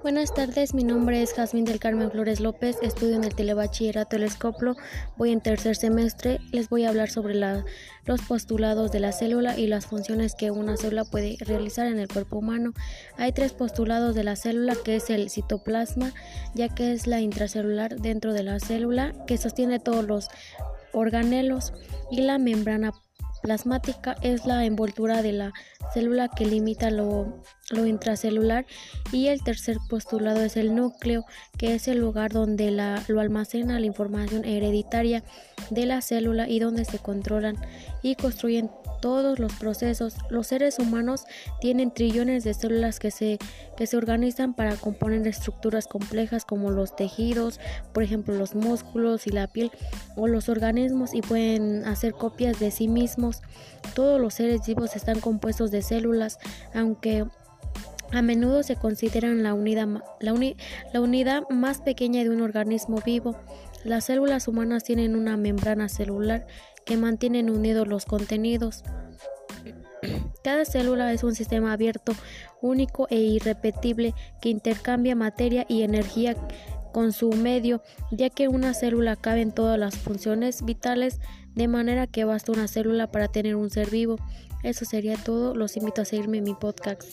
Buenas tardes, mi nombre es Jazmín del Carmen Flores López, estudio en el Telebachillerato El Escoplo, voy en tercer semestre, les voy a hablar sobre los postulados de la célula y las funciones que una célula puede realizar en el cuerpo humano. Hay tres postulados de la célula, que es el citoplasma, ya que es la intracelular dentro de la célula, que sostiene todos los organelos, y la membrana plasmática es la envoltura de la célula que limita lo, intracelular y el tercer postulado es el núcleo, que es el lugar donde la, lo almacena la información hereditaria de la célula y donde se controlan y construyen todos los procesos. Los seres humanos tienen trillones de células que se, que se organizan para componer estructuras complejas como los tejidos, por ejemplo los músculos y la piel o los organismos y pueden hacer copias de sí mismos. Todos los seres vivos están compuestos de células, aunque a menudo se consideran la unidad, la, la unidad más pequeña de un organismo vivo. Las células humanas tienen una membrana celular que mantienen unidos los contenidos. Cada célula es un sistema abierto, único e irrepetible que intercambia materia y energía con su medio, ya que una célula cabe en todas las funciones vitales, de manera que basta una célula para tener un ser vivo. Eso sería todo. Los invito a seguirme en mi podcast.